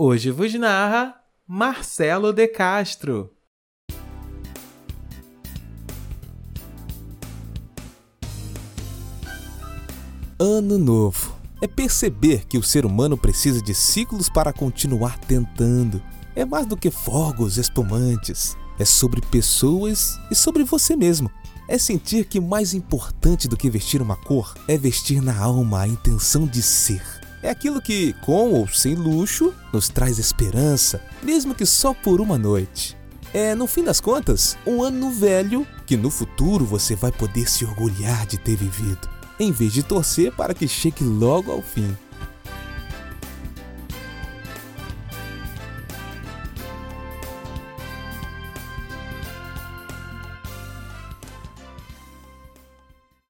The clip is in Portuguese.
Hoje vos narra Marcelo de Castro. Ano Novo é perceber que o ser humano precisa de ciclos para continuar tentando. É mais do que fogos espumantes. É sobre pessoas e sobre você mesmo. É sentir que mais importante do que vestir uma cor é vestir na alma a intenção de ser. É aquilo que, com ou sem luxo, nos traz esperança, mesmo que só por uma noite. É, no fim das contas, um ano velho que no futuro você vai poder se orgulhar de ter vivido em vez de torcer para que chegue logo ao fim.